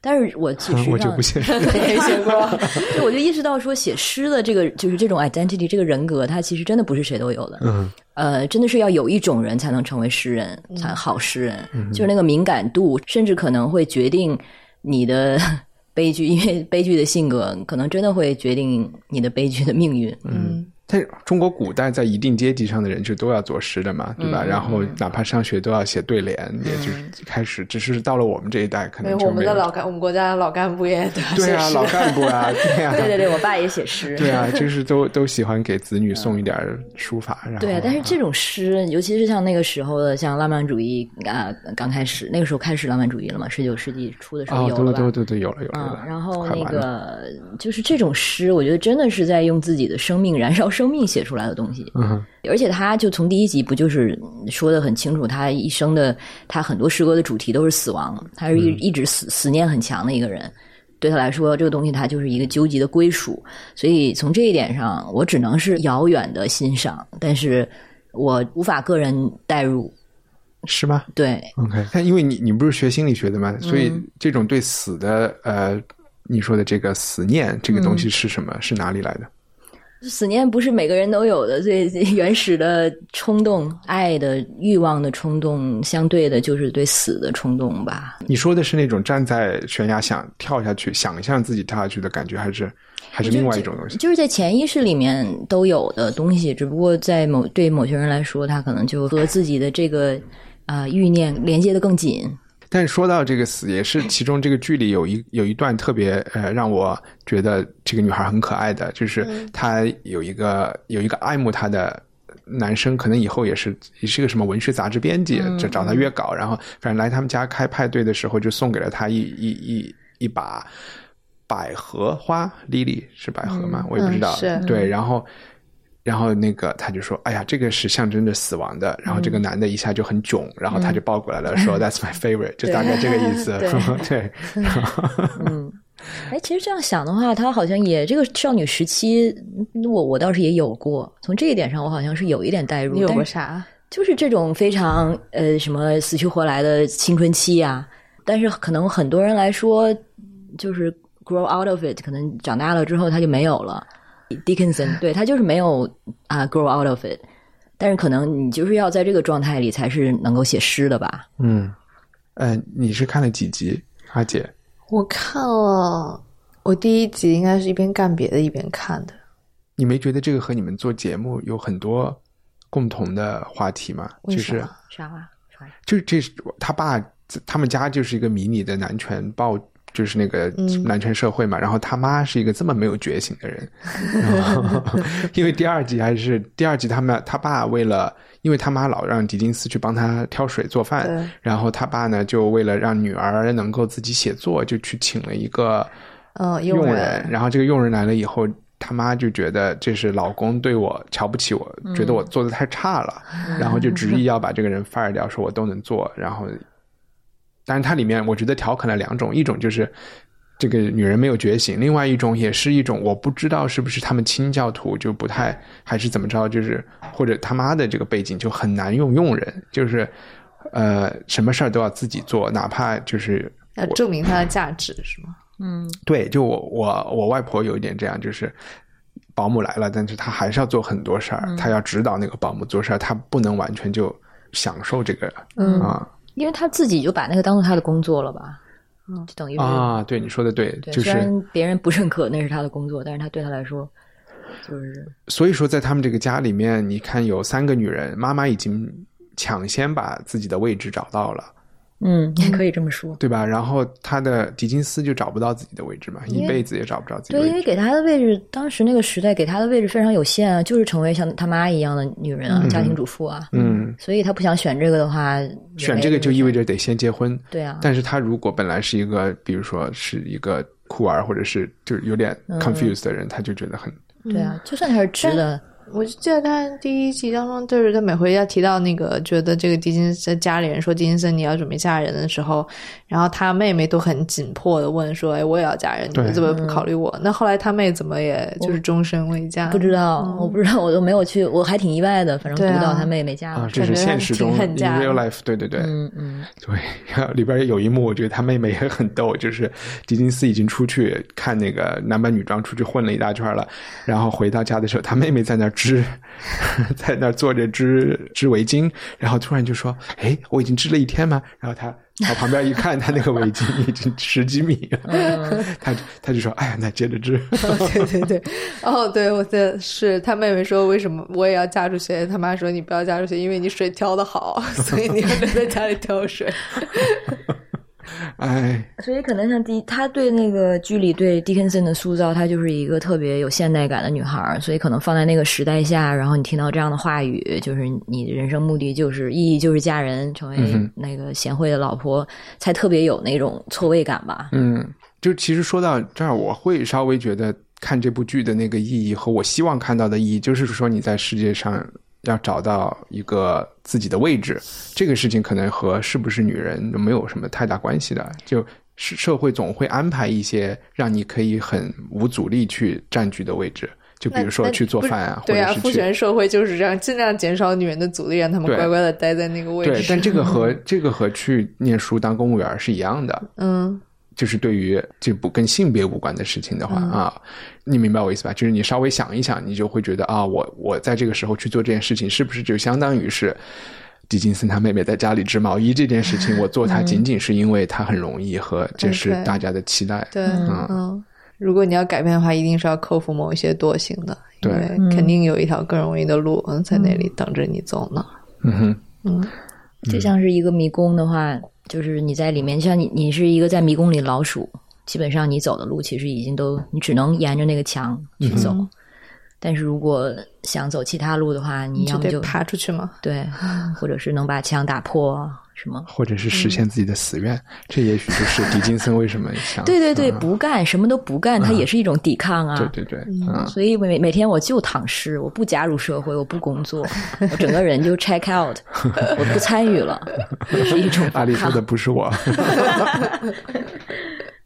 但是我其实 我就不写诗没写过，对，我就意识到说写诗的这个就是这种 identity 这个人格，它其实真的不是谁都有的。嗯，呃，真的是要有一种人才能成为诗人，才好诗人，就是那个敏感度，甚至可能会决定你的 悲剧，因为悲剧的性格可能真的会决定你的悲剧的命运。嗯，但是中国古代在一定阶级上的人就都要作诗的嘛，对嗯吧？然后哪怕上学都要写对联，也就是开始，只是到了我们这一代，可没有我们。的老干，我们国家的老干部也都对啊，老干部啊，对啊，对对对，我爸也写诗。对啊，就是都 都喜欢给子女送一点书法，然后对，但是这种诗，尤其是像那个时候的，像浪漫主义啊，刚开始那个时候开始浪漫主义了嘛，十九世纪初的时候有了吧？对对对，有了有了嗯，，然后那个就是这种诗，我觉得真的是在用自己的生命燃烧生命写出来的东西。嗯哼，而且他就从第一集不就是说的很清楚，他一生的他很多诗歌的主题都是死亡，他是一、嗯一直死死念很强的一个人。对他来说，这个东西他就是一个究极的归属。所以从这一点上，我只能是遥远的欣赏，但是我无法个人代入。是吗对，？OK，但因为你你不是学心理学的嘛，所以嗯这种对死的呃，你说的这个思念这个东嗯西是什么？是哪里来的？死念不是每个人都有的，最最 原始的冲动、爱的欲望的冲动，相对的就是对死的冲动吧。你说的是那种站在悬崖想跳下去，想象自己跳下去的感觉，还是还是另外一种东西？就是在潜意识里面都有的东西，只不过在某对某些人来说，他可能就和自己的这个呃欲念连接的更紧。但说到这个死，也是其中这个剧里有一有一段特别呃让我觉得这个女孩很可爱的，就是她有一个有一个爱慕她的男生，可能以后也是也是个什么文学杂志编辑，就找他约稿，然后反正来他们家开派对的时候，就送给了他一一一一把百合花，Lily 是百合吗？我也不知道，是对，然后。然后那个他就说：“哎呀，这个是象征着死亡的。”然后这个男的一下就很囧，然后他就抱过来了，说：“That's my favorite。”就大概这个意思。对，嗯，哎，其实这样想的话，他好像也这个少女时期，我我倒是也有过。从这一点上，我好像是有一点代入。有过啥？就是这种非常呃什么死去活来的青春期啊。但是可能很多人来说，就是 grow out of it，可能长大了之后他就没有了。Dickinson 对他就是没有啊、grow out of it，但是可能你就是要在这个状态里才是能够写诗的吧。嗯，呃，你是看了几集，阿姐？我看了，我第一集应该是一边干别的一边看的。你没觉得这个和你们做节目有很多共同的话题吗？就是为啥话？啥呀？就这是他爸他们家就是一个迷你的男权暴，就是那个男权社会嘛。然后他妈是一个这么没有觉醒的人，因为第二集还是第二集，他们他爸为了，因为他妈老让狄金斯去帮他挑水做饭，然后他爸呢就为了让女儿能够自己写作，就去请了一个嗯，佣人，然后这个佣人来了以后，他妈就觉得这是老公对我瞧不起我，觉得我做的太差了，然后就执意要把这个人 fire 掉，说我都能做。然后，当然它里面我觉得调侃了两种，一种就是这个女人没有觉醒，另外一种也是一种我不知道是不是他们清教徒就不太还是怎么着，就是或者他妈的这个背景就很难用佣人，就是呃什么事儿都要自己做，哪怕就是要证明它的价值是吗？嗯。对，就我我我外婆有一点这样，就是保姆来了，但是她还是要做很多事儿，她要指导那个保姆做事儿，她不能完全就享受这个嗯。啊因为他自己就把那个当做他的工作了吧？嗯就等于是啊！对，你说的对，就是然别人不认可那是他的工作，但是他对他来说就是所以说，在他们这个家里面，你看有三个女人，妈妈已经抢先把自己的位置找到了，嗯，也可以这么说。对吧？然后他的狄金斯就找不到自己的位置嘛，一辈子也找不着自己的对，位置。因为给他的位置，当时那个时代给他的位置非常有限啊，就是成为像他妈一样的女人啊，家庭主妇啊。嗯，所以他不想选这个的话，选这个就意味着着得先结婚。对啊，但是他如果本来是一个，比如说是一个酷儿，或者是就是有点嗯 confused 的人，他就觉得很对啊，就算他是直的，我就记得他第一集当中，就是他每回要提到那个，觉得这个狄金森家里人说狄金森你要准备嫁人的时候，然后他妹妹都很紧迫的问说：“哎，我也要嫁人，你们怎么不考虑我？”那后来他妹怎么也就是终身未嫁？不知道，我不知道，我都没有去，我还挺意外的。反正读到他妹妹嫁啊，了，这是现实中 real life，对对对，嗯嗯，对，然后里边有一幕，我觉得他妹妹也很逗，就是狄金斯已经出去看那个男扮女装出去混了一大圈了，然后回到家的时候，他妹妹在那儿织，在那儿坐着织织围巾，然后突然就说：“哎，我已经织了一天吗？”然后他朝旁边一看，他那个围巾已经十几米了，他他就说：“哎呀，那接着织。对对对，哦，对，我的是他妹妹说为什么我也要嫁出去？他妈说你不要嫁出去，因为你水挑的好，所以你要留在家里挑水。” 哎，所以可能像第他对那个剧里对 Dickinson 的塑造，她就是一个特别有现代感的女孩儿，所以可能放在那个时代下，然后你听到这样的话语，就是你的人生目的就是意义就是嫁人，成为那个贤惠的老婆，才特别有那种错位感吧。嗯，就其实说到这儿，我会稍微觉得看这部剧的那个意义和我希望看到的意义，就是说你在世界上要找到一个自己的位置，这个事情可能和是不是女人没有什么太大关系的。就是社会总会安排一些让你可以很无阻力去占据的位置，就比如说去做饭啊，或对啊，父权社会就是这样，尽量减少女人的阻力，让他们乖乖的待在那个位置。对，但这个和这个和去念书当公务员是一样的。嗯，就是对于这不跟性别无关的事情的话、啊，你明白我意思吧？就是你稍微想一想，你就会觉得啊，我我在这个时候去做这件事情，是不是就相当于是狄金森他妹妹在家里织毛衣这件事情，我做它仅仅是因为它很容易和这是大家的期待。对，嗯，如果你要改变的话，一定是要克服某一些惰性的，因对为肯定有一条更容易的路嗯在那里等着你走呢。嗯哼，嗯。就像是一个迷宫的话，就是你在里面，像你你是一个在迷宫里老鼠，基本上你走的路其实已经都你只能沿着那个墙去走。但是如果想走其他路的话，你要么就爬出去吗？对，或者是能把墙打破。什么？或者是实现自己的死愿，这也许就是狄金森为什么想 对对对不干什么都不干，他也是一种抵抗啊。对对对，嗯，所以每每天我就躺尸，我不加入社会，我不工作，我整个人就 check out，我不参与了，是一种阿里说的不是我，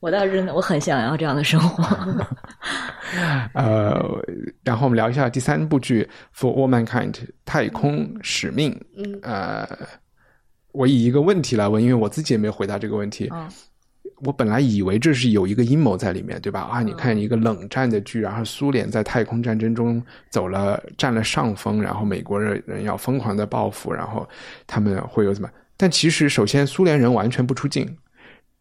我倒是我很想要这样的生活。呃，然后我们聊一下第三部剧《For All Mankind》太空使命，嗯，呃。我以一个问题来问，因为我自己也没有回答这个问题。我本来以为这是有一个阴谋在里面，对吧？啊，你看一个冷战的剧，然后苏联在太空战争中走了占了上风，然后美国人人要疯狂的报复，然后他们会有什么？但其实，首先苏联人完全不出镜。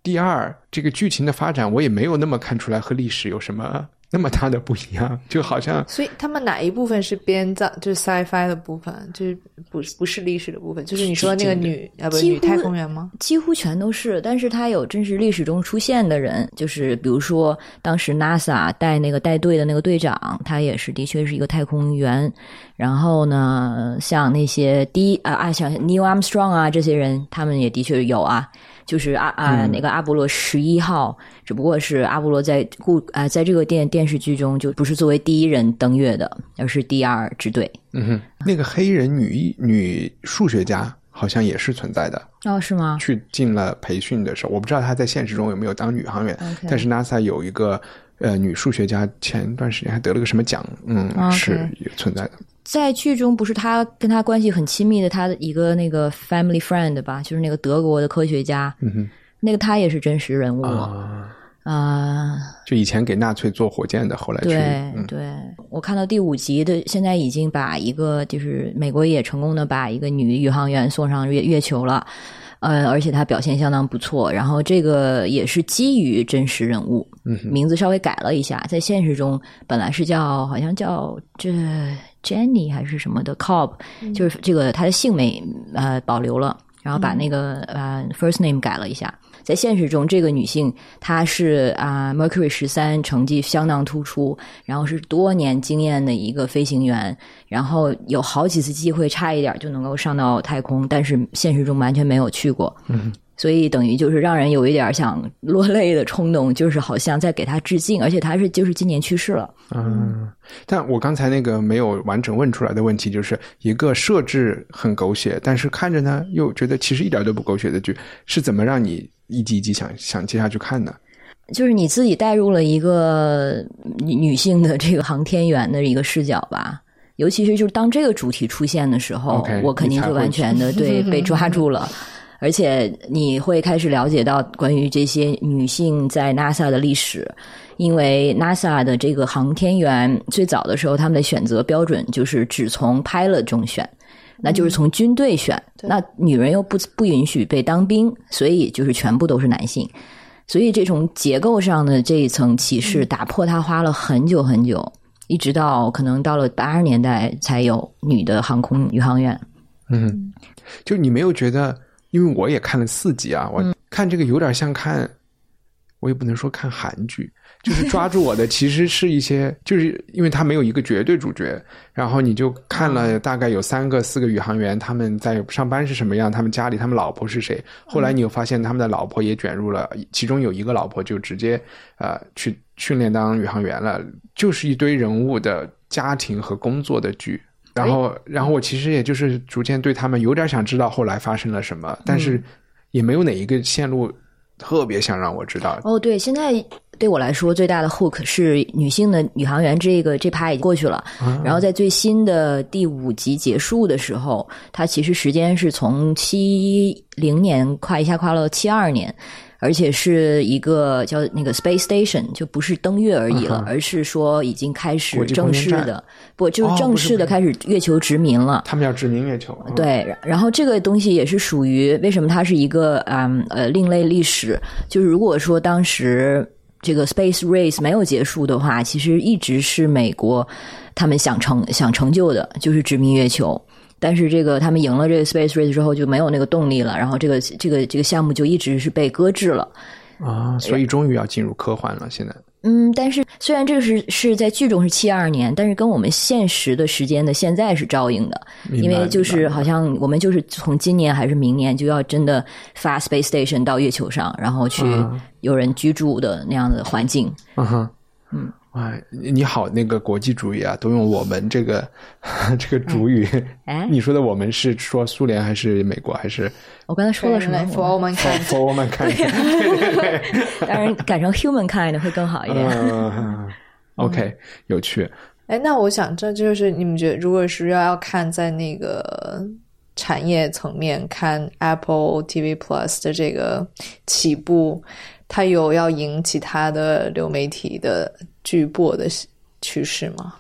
第二，这个剧情的发展我也没有那么看出来和历史有什么。那么大的不一样，就好像所以他们哪一部分是编造，就是 sci-fi 的部分，就是不不是历史的部分，就是你说那个女啊，不是女太空员吗？几乎全都是，但是他有真实历史中出现的人，就是比如说当时 NASA 带那个带队的那个队长，他也是的确是一个太空员。然后呢，像那些第一啊啊，像 Neil Armstrong 啊这些人，他们也的确有啊。就是阿啊那个阿波罗十一号，只不过是阿波罗在故啊在这个电电视剧中就不是作为第一人登月的，而是第二支队。嗯哼，那个黑人女女数学家好像也是存在的。哦，是吗？去进了培训的时候，我不知道她在现实中有没有当宇航员，但是 NASA 有一个呃女数学家，前段时间还得了个什么奖，嗯，是存在的。在剧中，不是他跟他关系很亲密的他的一个那个 family friend 吧，就是那个德国的科学家，那个他也是真实人物啊。就以前给纳粹做火箭的，后来对对，我看到第五集的，现在已经把一个就是美国也成功的把一个女宇航员送上月月球了，呃，而且她表现相当不错。然后这个也是基于真实人物，名字稍微改了一下，在现实中本来是叫好像叫这。Jenny 还是什么的，Cobb 就是这个他的姓没呃保留了，然后把那个呃 first name 改了一下。在现实中，这个女性她是啊 Mercury 十三成绩相当突出，然后是多年经验的一个飞行员，然后有好几次机会差一点就能够上到太空，但是现实中完全没有去过。嗯。所以等于就是让人有一点想落泪的冲动，就是好像在给他致敬，而且他是就是今年去世了。嗯，但我刚才那个没有完整问出来的问题，就是一个设置很狗血，但是看着呢又觉得其实一点都不狗血的剧，是怎么让你一集一集想想接下去看的？就是你自己带入了一个女性的这个航天员的一个视角吧，尤其是就是当这个主题出现的时候，我肯定就完全的 对被抓住了。而且你会开始了解到关于这些女性在 NASA 的历史，因为 NASA 的这个航天员最早的时候，他们的选择标准就是只从 pilot 中选，那就是从军队选。那女人又不不允许被当兵，所以就是全部都是男性。所以这种结构上的这一层歧视打破，它花了很久很久，一直到可能到了八十年代才有女的航空宇航员。嗯，就你没有觉得？因为我也看了四集啊，我看这个有点像看，我也不能说看韩剧，就是抓住我的 其实是一些，就是因为他没有一个绝对主角，然后你就看了大概有三个四个宇航员他们在上班是什么样，他们家里他们老婆是谁，后来你又发现他们的老婆也卷入了，其中有一个老婆就直接呃去训练当宇航员了，就是一堆人物的家庭和工作的剧。然后，然后我其实也就是逐渐对他们有点想知道后来发生了什么，但是也没有哪一个线路特别想让我知道。哦，对，现在对我来说最大的 hook 是女性的宇航员，这个这趴已经过去了。然后在最新的第五集结束的时候，它其实时间是从七零年跨一下跨到七二年。而且是一个叫那个 Space Station，就不是登月而已了，而是说已经开始正式的，不就是正式的开始月球殖民了。他们要殖民月球。对，然后这个东西也是属于为什么它是一个嗯呃另类历史？就是如果说当时这个 Space Race 没有结束的话，其实一直是美国他们想成想成就的，就是殖民月球。但是这个他们赢了这个 Space Race 之后就没有那个动力了，然后这个这个这个项目就一直是被搁置了。啊，所以终于要进入科幻了，现在。嗯，但是虽然这个是是在剧中是七二年，但是跟我们现实的时间的现在是照应的，因为就是好像我们就是从今年还是明年就要真的发 Space Station 到月球上，然后去有人居住的那样的环境。嗯哼，嗯。哎，你好，那个国际主义啊，都用我们这个 这个主语。哎，你说的我们是说苏联还是美国还是？我刚才说了什么？For all mankind，For all mankind。对对对，当然改成 humankind 会更好一点。OK，有趣。哎，那我想这就是你们觉得，如果是要要看在那个产业层面看 Apple TV Plus 的这个起步。它有要赢其他的流媒体的巨播的趋势吗？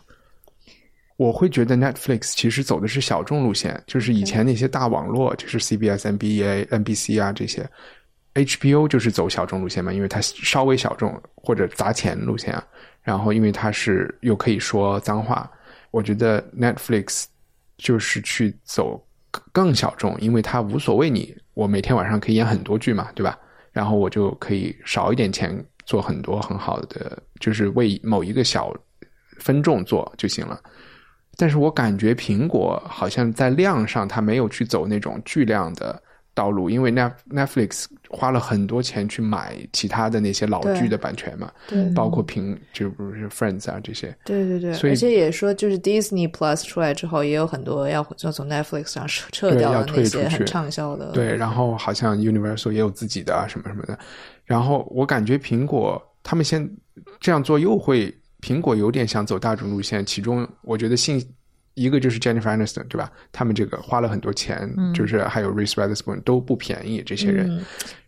我会觉得 Netflix 其实走的是小众路线，就是以前那些大网络，就是 CBS、NBA、NBC 啊这些，HBO 就是走小众路线嘛，因为它稍微小众或者砸钱路线啊。然后因为它是又可以说脏话，我觉得 Netflix 就是去走更小众，因为它无所谓你，我每天晚上可以演很多剧嘛，对吧？然后我就可以少一点钱做很多很好的，就是为某一个小分众做就行了。但是我感觉苹果好像在量上，它没有去走那种巨量的。道路，因为 Net Netflix 花了很多钱去买其他的那些老剧的版权嘛，对，包括平就不是 Friends 啊这些，对对对，所以而且也说就是 Disney Plus 出来之后，也有很多要要从 Netflix 上撤撤掉的那些很畅销的，对，然后好像 Universal 也有自己的啊什么什么的，然后我感觉苹果他们先这样做又会，苹果有点想走大众路线，其中我觉得信。一个就是 Jennifer Aniston，对吧？他们这个花了很多钱，就是还有 Reese Witherspoon 都不便宜。这些人，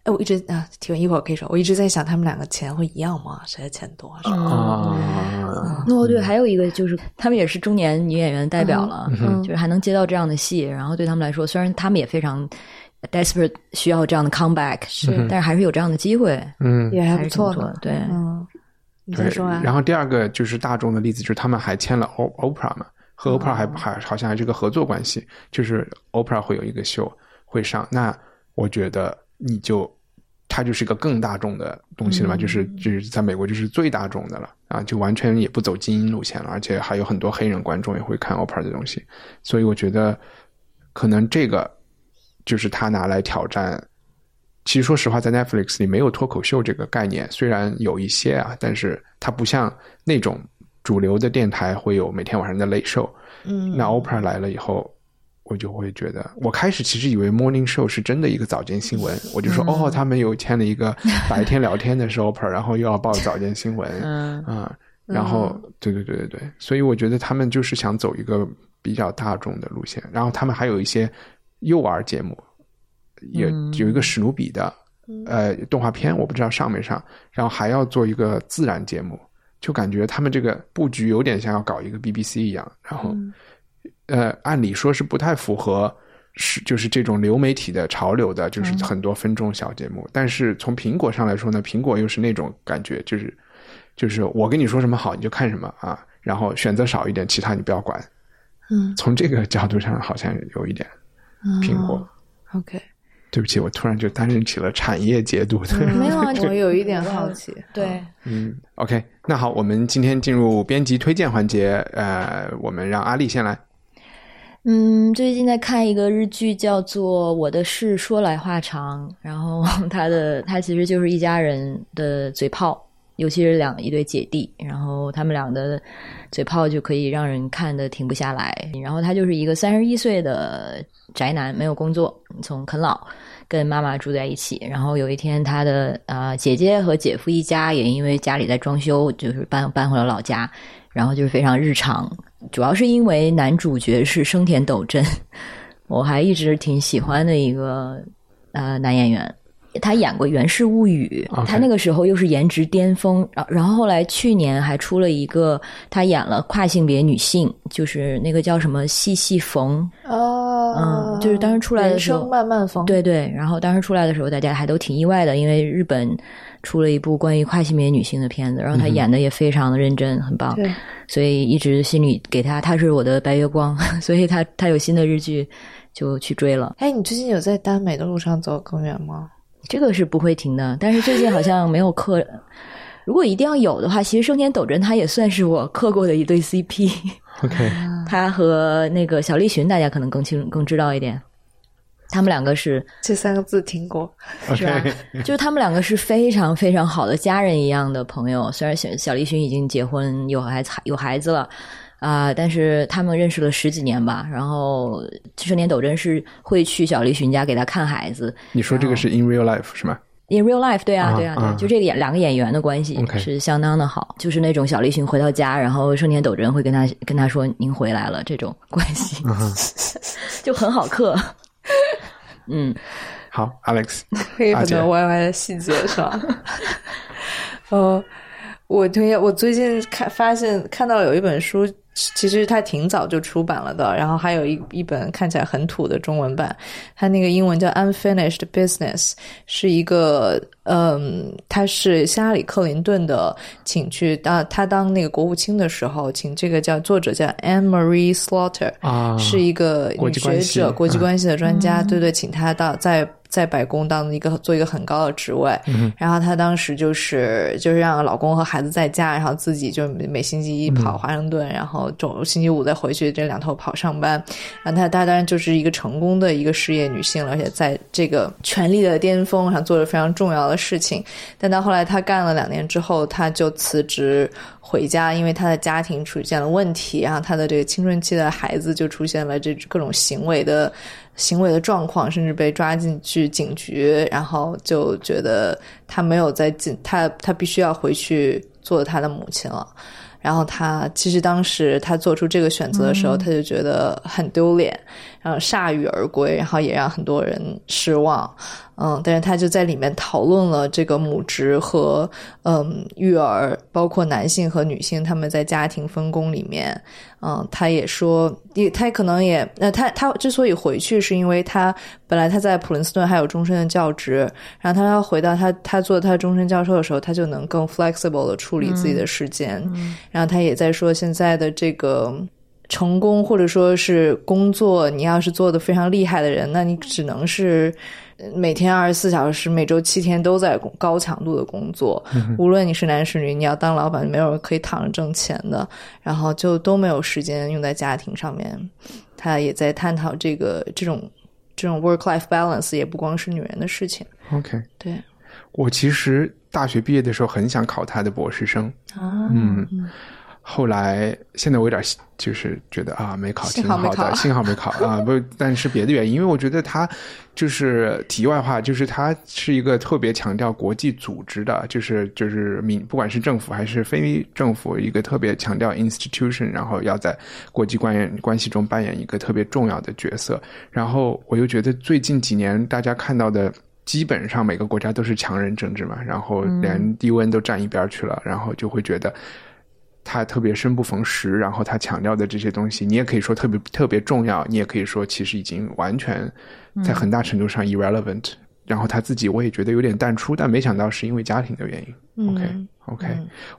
哎，我一直啊，提问一会儿可以说。我一直在想，他们两个钱会一样吗？谁的钱多？啊，哦，对，还有一个就是，他们也是中年女演员代表了，就是还能接到这样的戏。然后对他们来说，虽然他们也非常 desperate 需要这样的 comeback，是，但是还是有这样的机会，嗯，也还不错。对，嗯，你再说啊。然后第二个就是大众的例子，就是他们还签了 Oprah 嘛。和 Oprah 还还好像还是个合作关系，就是 Oprah 会有一个秀会上，那我觉得你就它就是一个更大众的东西了嘛，就是就是在美国就是最大众的了啊，就完全也不走精英路线了，而且还有很多黑人观众也会看 Oprah 的东西，所以我觉得可能这个就是他拿来挑战。其实说实话，在 Netflix 里没有脱口秀这个概念，虽然有一些啊，但是它不像那种。主流的电台会有每天晚上的 late show，嗯，那 Oprah 来了以后，我就会觉得，我开始其实以为 morning show 是真的一个早间新闻，我就说哦，他们又签了一个白天聊天的是 Oprah，然后又要报早间新闻，嗯。啊，然后对对对对对，所以我觉得他们就是想走一个比较大众的路线，然后他们还有一些幼儿节目，也有一个史努比的呃动画片，我不知道上没上，然后还要做一个自然节目。就感觉他们这个布局有点像要搞一个 BBC 一样，然后，呃，按理说是不太符合是就是这种流媒体的潮流的，就是很多分众小节目。但是从苹果上来说呢，苹果又是那种感觉，就是就是我跟你说什么好你就看什么啊，然后选择少一点，其他你不要管。嗯，从这个角度上好像有一点苹果。OK。对不起，我突然就担任起了产业解读的。没有啊，我有一点好奇。对，嗯，OK，那好，我们今天进入编辑推荐环节。呃，我们让阿丽先来。嗯，最近在看一个日剧，叫做《我的事说来话长》，然后 他的他其实就是一家人的嘴炮，尤其是两一对姐弟，然后他们俩的嘴炮就可以让人看的停不下来。然后他就是一个三十一岁的。宅男没有工作，从啃老，跟妈妈住在一起。然后有一天，他的啊姐姐和姐夫一家也因为家里在装修，就是搬搬回了老家。然后就是非常日常，主要是因为男主角是生田斗真，我还一直挺喜欢的一个呃男演员。他演过《源氏物语》，他那个时候又是颜值巅峰，然然后后来去年还出了一个，他演了跨性别女性，就是那个叫什么细细缝哦，嗯，就是当时出来的时候，慢慢缝，对对。然后当时出来的时候，大家还都挺意外的，因为日本出了一部关于跨性别女性的片子，然后他演的也非常的认真，很棒。所以一直心里给他，他是我的白月光，所以他他有新的日剧就去追了。哎，你最近有在耽美的路上走更远吗？这个是不会停的，但是最近好像没有课。如果一定要有的话，其实生田斗真他也算是我磕过的一对 CP。OK，他和那个小栗旬，大家可能更清更知道一点。他们两个是这三个字听过，是吧？就是他们两个是非常非常好的家人一样的朋友。虽然小小栗旬已经结婚有孩子有孩子了啊，但是他们认识了十几年吧。然后盛田斗真是会去小栗旬家给他看孩子。你说这个是 in real life 是吗？In real life，对啊，对啊，对，就这个演两个演员的关系是相当的好，就是那种小栗旬回到家，然后盛田斗真会跟他跟他说：“您回来了。”这种 关系就很好磕。嗯，好，Alex，可以很多歪歪的细节是吧？呃，我推荐，我最近看发现看到有一本书。其实它挺早就出版了的，然后还有一一本看起来很土的中文版，它那个英文叫《Unfinished Business》，是一个嗯，他是希拉里克林顿的请去当他当那个国务卿的时候，请这个叫作者叫 Anne Marie Slaughter 啊，是一个女学者、国际关系的专家，对对，请他到在。在白宫当一个做一个很高的职位，然后她当时就是就是让老公和孩子在家，然后自己就每星期一跑华盛顿，然后周星期五再回去，这两头跑上班。然后她她当然就是一个成功的一个事业女性了，而且在这个权力的巅峰上做了非常重要的事情。但到后来她干了两年之后，她就辞职回家，因为他的家庭出现了问题，然后他的这个青春期的孩子就出现了这各种行为的。行为的状况，甚至被抓进去警局，然后就觉得他没有在进，他他必须要回去做他的母亲了。然后他其实当时他做出这个选择的时候，他就觉得很丢脸，然后铩羽而归，然后也让很多人失望。嗯，但是他就在里面讨论了这个母职和嗯育儿，包括男性和女性他们在家庭分工里面。嗯，他也说，也他可能也，那他他之所以回去，是因为他本来他在普林斯顿还有终身的教职，然后他要回到他他做他终身教授的时候，他就能更 flexible 的处理自己的时间。然后他也在说，现在的这个成功或者说是工作，你要是做的非常厉害的人，那你只能是。每天二十四小时，每周七天都在高强度的工作。无论你是男是女，你要当老板，没有人可以躺着挣钱的。然后就都没有时间用在家庭上面。他也在探讨这个这种这种 work life balance，也不光是女人的事情。OK，对我其实大学毕业的时候很想考他的博士生啊，嗯。后来，现在我有点就是觉得啊，没考挺好的，幸好没考啊，不，但是别的原因，因为我觉得他就是题外话，就是他是一个特别强调国际组织的，就是就是民，不管是政府还是非政府，一个特别强调 institution，然后要在国际关关系中扮演一个特别重要的角色。然后我又觉得最近几年大家看到的，基本上每个国家都是强人政治嘛，然后连低温都站一边去了，然后就会觉得。他特别生不逢时，然后他强调的这些东西，你也可以说特别特别重要，你也可以说其实已经完全在很大程度上 irrelevant。然后他自己我也觉得有点淡出，但没想到是因为家庭的原因。OK OK，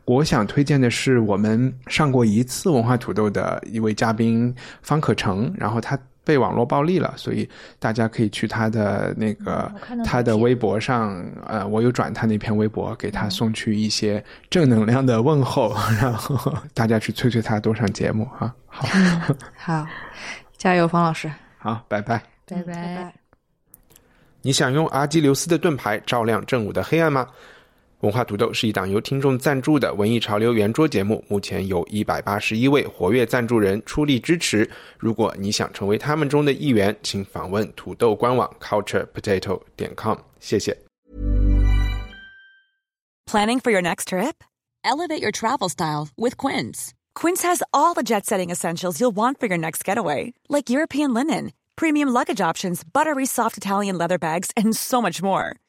我想推荐的是我们上过一次文化土豆的一位嘉宾方可成，然后他。被网络暴力了，所以大家可以去他的那个他的微博上，呃，我有转他那篇微博，给他送去一些正能量的问候，然后 大家去催催他多上节目啊！好 好，加油，方老师！好，拜拜，拜拜。你想用阿基琉斯的盾牌照亮正午的黑暗吗？文化土豆是一档由听众赞助的文艺潮流圆桌节目，目前有一百八十一位活跃赞助人出力支持。如果你想成为他们中的一员，请访问土豆官网 culturepotato 点 com。谢谢。Planning for your next trip? Elevate your travel style with Quince. Quince has all the jet-setting essentials you'll want for your next getaway, like European linen, premium luggage options, buttery soft Italian leather bags, and so much more.